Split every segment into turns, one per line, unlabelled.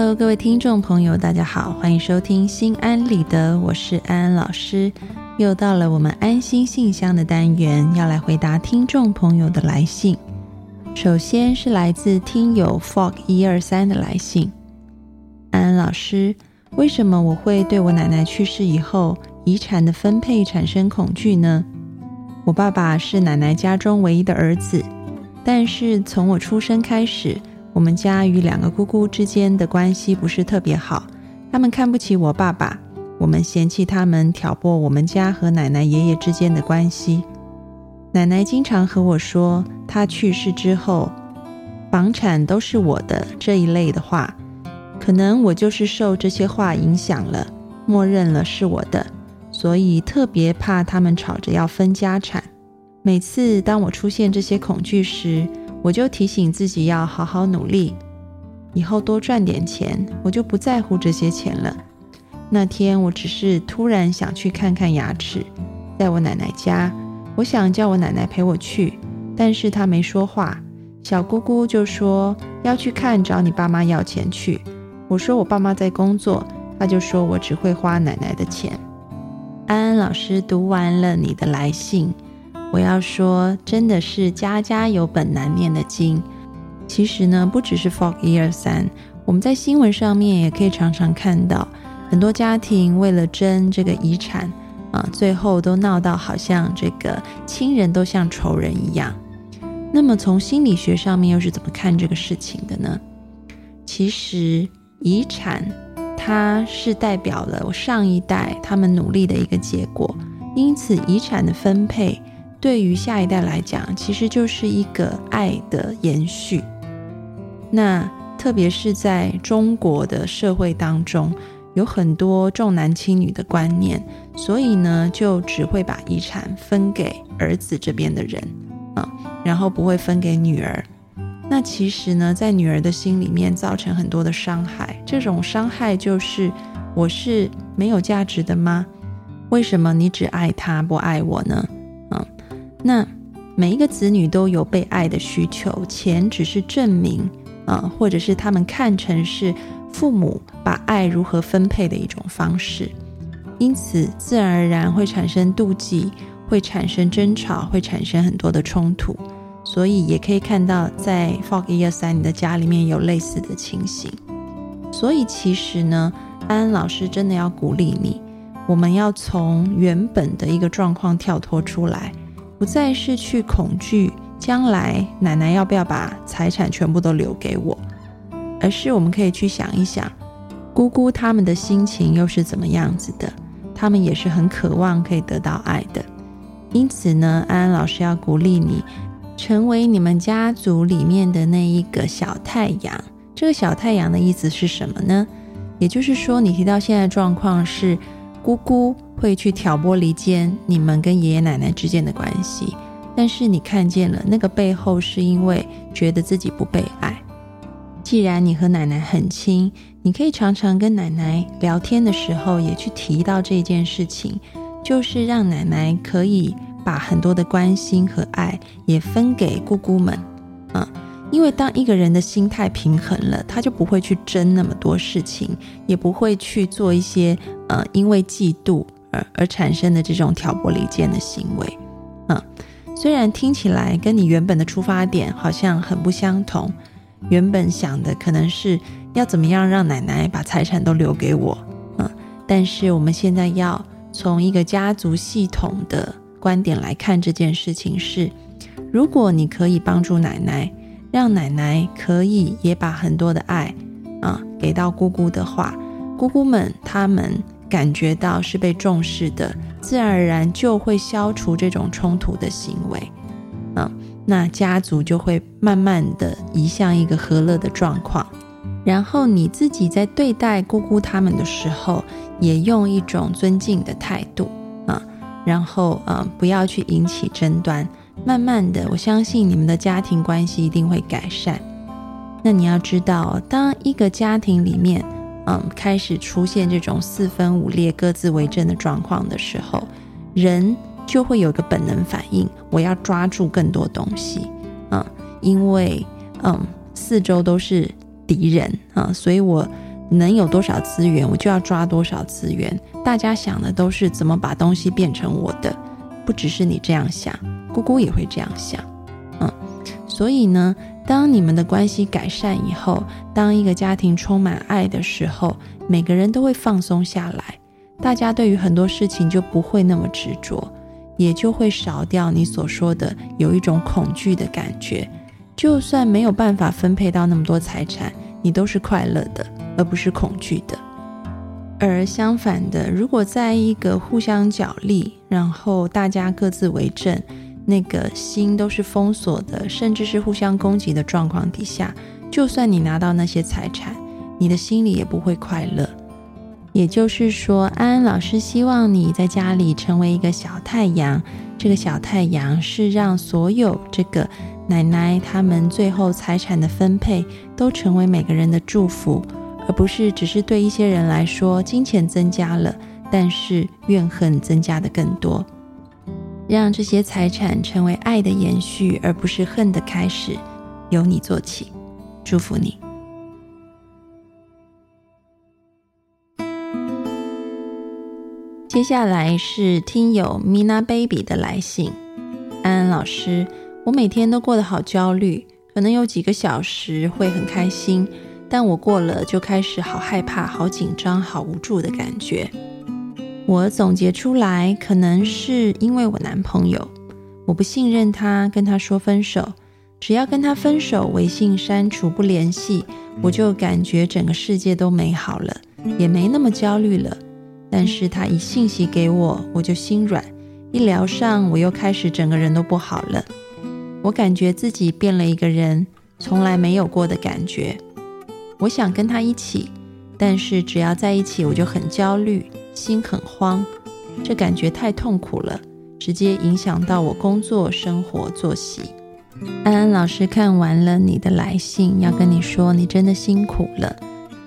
Hello，各位听众朋友，大家好，欢迎收听心安理得，我是安安老师。又到了我们安心信箱的单元，要来回答听众朋友的来信。首先是来自听友 Fog 一二三的来信，安安老师，为什么我会对我奶奶去世以后遗产的分配产生恐惧呢？我爸爸是奶奶家中唯一的儿子，但是从我出生开始。我们家与两个姑姑之间的关系不是特别好，他们看不起我爸爸，我们嫌弃他们挑拨我们家和奶奶、爷爷之间的关系。奶奶经常和我说，她去世之后，房产都是我的这一类的话，可能我就是受这些话影响了，默认了是我的，所以特别怕他们吵着要分家产。每次当我出现这些恐惧时，我就提醒自己要好好努力，以后多赚点钱，我就不在乎这些钱了。那天我只是突然想去看看牙齿，在我奶奶家，我想叫我奶奶陪我去，但是她没说话。小姑姑就说要去看，找你爸妈要钱去。我说我爸妈在工作，她就说我只会花奶奶的钱。安安老师读完了你的来信。我要说，真的是家家有本难念的经。其实呢，不只是 Fog 一二三，我们在新闻上面也可以常常看到，很多家庭为了争这个遗产啊，最后都闹到好像这个亲人都像仇人一样。那么从心理学上面又是怎么看这个事情的呢？其实遗产它是代表了我上一代他们努力的一个结果，因此遗产的分配。对于下一代来讲，其实就是一个爱的延续。那特别是在中国的社会当中，有很多重男轻女的观念，所以呢，就只会把遗产分给儿子这边的人啊，然后不会分给女儿。那其实呢，在女儿的心里面造成很多的伤害。这种伤害就是：我是没有价值的吗？为什么你只爱他不爱我呢？那每一个子女都有被爱的需求，钱只是证明啊，或者是他们看成是父母把爱如何分配的一种方式，因此自然而然会产生妒忌，会产生争吵，会产生很多的冲突。所以也可以看到，在 Fog 一二三你的家里面有类似的情形。所以其实呢，安安老师真的要鼓励你，我们要从原本的一个状况跳脱出来。不再是去恐惧将来奶奶要不要把财产全部都留给我，而是我们可以去想一想，姑姑他们的心情又是怎么样子的？他们也是很渴望可以得到爱的。因此呢，安安老师要鼓励你，成为你们家族里面的那一个小太阳。这个小太阳的意思是什么呢？也就是说，你提到现在状况是姑姑。会去挑拨离间你们跟爷爷奶奶之间的关系，但是你看见了那个背后，是因为觉得自己不被爱。既然你和奶奶很亲，你可以常常跟奶奶聊天的时候，也去提到这件事情，就是让奶奶可以把很多的关心和爱也分给姑姑们，啊，因为当一个人的心态平衡了，他就不会去争那么多事情，也不会去做一些呃，因为嫉妒。而而产生的这种挑拨离间的行为，嗯，虽然听起来跟你原本的出发点好像很不相同，原本想的可能是要怎么样让奶奶把财产都留给我，嗯，但是我们现在要从一个家族系统的观点来看这件事情是，如果你可以帮助奶奶，让奶奶可以也把很多的爱啊给到姑姑的话，姑姑们他们。感觉到是被重视的，自然而然就会消除这种冲突的行为，嗯，那家族就会慢慢的移向一个和乐的状况。然后你自己在对待姑姑他们的时候，也用一种尊敬的态度啊，然后啊，不要去引起争端。慢慢的，我相信你们的家庭关系一定会改善。那你要知道，当一个家庭里面，嗯，开始出现这种四分五裂、各自为政的状况的时候，人就会有一个本能反应，我要抓住更多东西。嗯，因为嗯，四周都是敌人啊，所以我能有多少资源，我就要抓多少资源。大家想的都是怎么把东西变成我的，不只是你这样想，姑姑也会这样想，嗯，所以呢，当你们的关系改善以后，当一个家庭充满爱的时候，每个人都会放松下来，大家对于很多事情就不会那么执着，也就会少掉你所说的有一种恐惧的感觉。就算没有办法分配到那么多财产，你都是快乐的，而不是恐惧的。而相反的，如果在一个互相角力，然后大家各自为政，那个心都是封锁的，甚至是互相攻击的状况底下，就算你拿到那些财产，你的心里也不会快乐。也就是说，安安老师希望你在家里成为一个小太阳，这个小太阳是让所有这个。奶奶他们最后财产的分配都成为每个人的祝福，而不是只是对一些人来说金钱增加了，但是怨恨增加的更多。让这些财产成为爱的延续，而不是恨的开始，由你做起，祝福你。接下来是听友 Mina Baby 的来信，安安老师。我每天都过得好焦虑，可能有几个小时会很开心，但我过了就开始好害怕、好紧张、好无助的感觉。我总结出来，可能是因为我男朋友，我不信任他，跟他说分手。只要跟他分手，微信删除不联系，我就感觉整个世界都美好了，也没那么焦虑了。但是他一信息给我，我就心软；一聊上，我又开始整个人都不好了。我感觉自己变了一个人，从来没有过的感觉。我想跟他一起，但是只要在一起，我就很焦虑，心很慌。这感觉太痛苦了，直接影响到我工作、生活、作息。安安老师看完了你的来信，要跟你说，你真的辛苦了。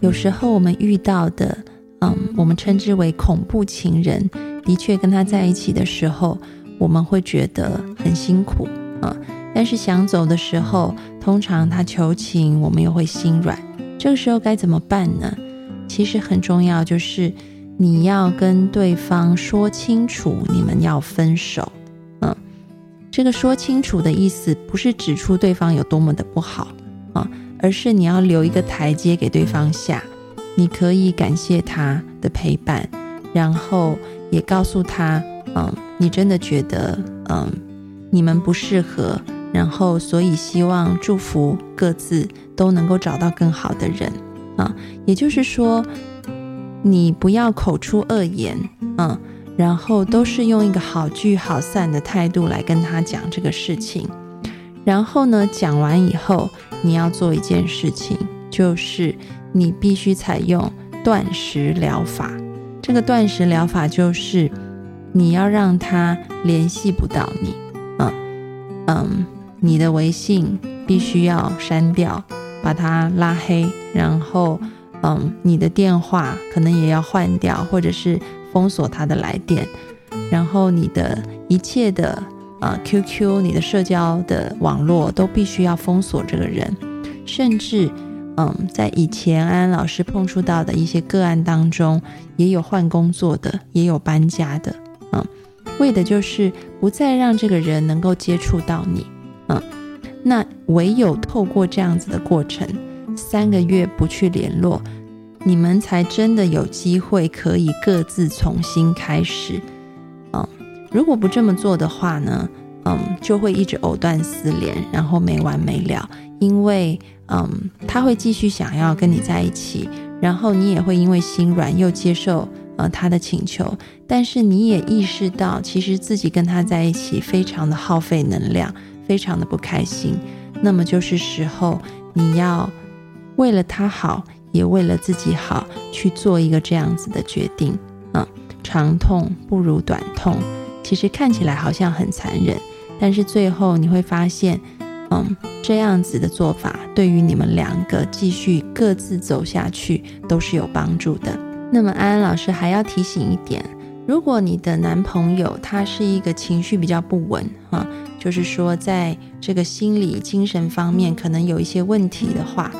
有时候我们遇到的，嗯，我们称之为恐怖情人，的确跟他在一起的时候，我们会觉得很辛苦。啊！但是想走的时候，通常他求情，我们又会心软。这个时候该怎么办呢？其实很重要，就是你要跟对方说清楚，你们要分手。嗯，这个说清楚的意思，不是指出对方有多么的不好啊，而是你要留一个台阶给对方下。你可以感谢他的陪伴，然后也告诉他，嗯，你真的觉得，嗯。你们不适合，然后所以希望祝福各自都能够找到更好的人啊。也就是说，你不要口出恶言，嗯，然后都是用一个好聚好散的态度来跟他讲这个事情。然后呢，讲完以后，你要做一件事情，就是你必须采用断食疗法。这个断食疗法就是你要让他联系不到你。嗯嗯，你的微信必须要删掉，把它拉黑，然后，嗯，你的电话可能也要换掉，或者是封锁他的来电，然后你的一切的呃 QQ，你的社交的网络都必须要封锁这个人，甚至，嗯，在以前安安老师碰触到的一些个案当中，也有换工作的，也有搬家的，嗯。为的就是不再让这个人能够接触到你，嗯，那唯有透过这样子的过程，三个月不去联络，你们才真的有机会可以各自重新开始，嗯，如果不这么做的话呢，嗯，就会一直藕断丝连，然后没完没了，因为，嗯，他会继续想要跟你在一起，然后你也会因为心软又接受。呃，他的请求，但是你也意识到，其实自己跟他在一起非常的耗费能量，非常的不开心。那么就是时候，你要为了他好，也为了自己好，去做一个这样子的决定。嗯，长痛不如短痛，其实看起来好像很残忍，但是最后你会发现，嗯，这样子的做法对于你们两个继续各自走下去都是有帮助的。那么安安老师还要提醒一点，如果你的男朋友他是一个情绪比较不稳啊，就是说在这个心理精神方面可能有一些问题的话，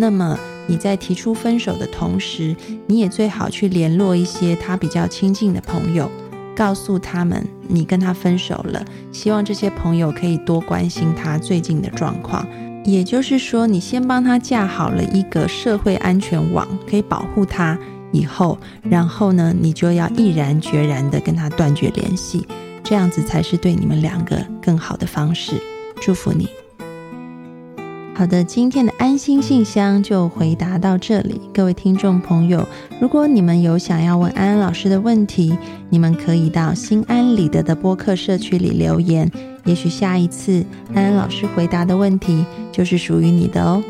那么你在提出分手的同时，你也最好去联络一些他比较亲近的朋友，告诉他们你跟他分手了，希望这些朋友可以多关心他最近的状况。也就是说，你先帮他架好了一个社会安全网，可以保护他以后，然后呢，你就要毅然决然的跟他断绝联系，这样子才是对你们两个更好的方式。祝福你。好的，今天的安心信箱就回答到这里。各位听众朋友，如果你们有想要问安安老师的问题，你们可以到心安理得的播客社区里留言。也许下一次安安老师回答的问题就是属于你的哦。